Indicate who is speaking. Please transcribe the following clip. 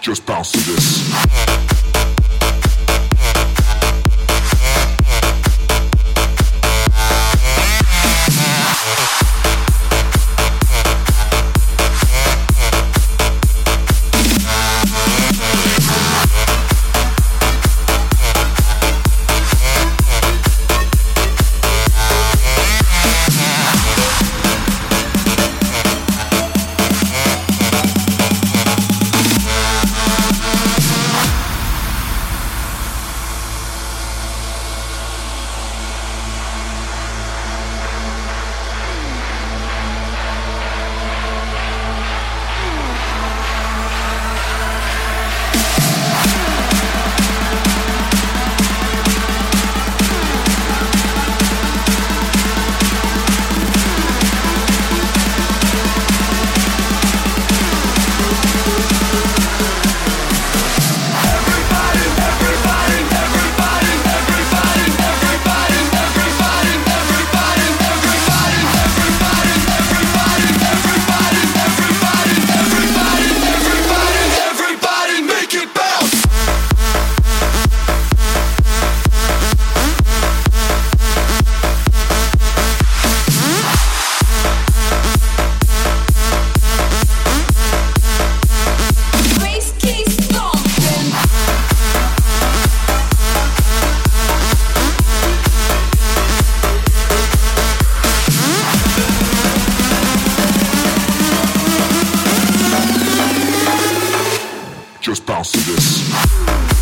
Speaker 1: Just bounce to this. Just bounce to this.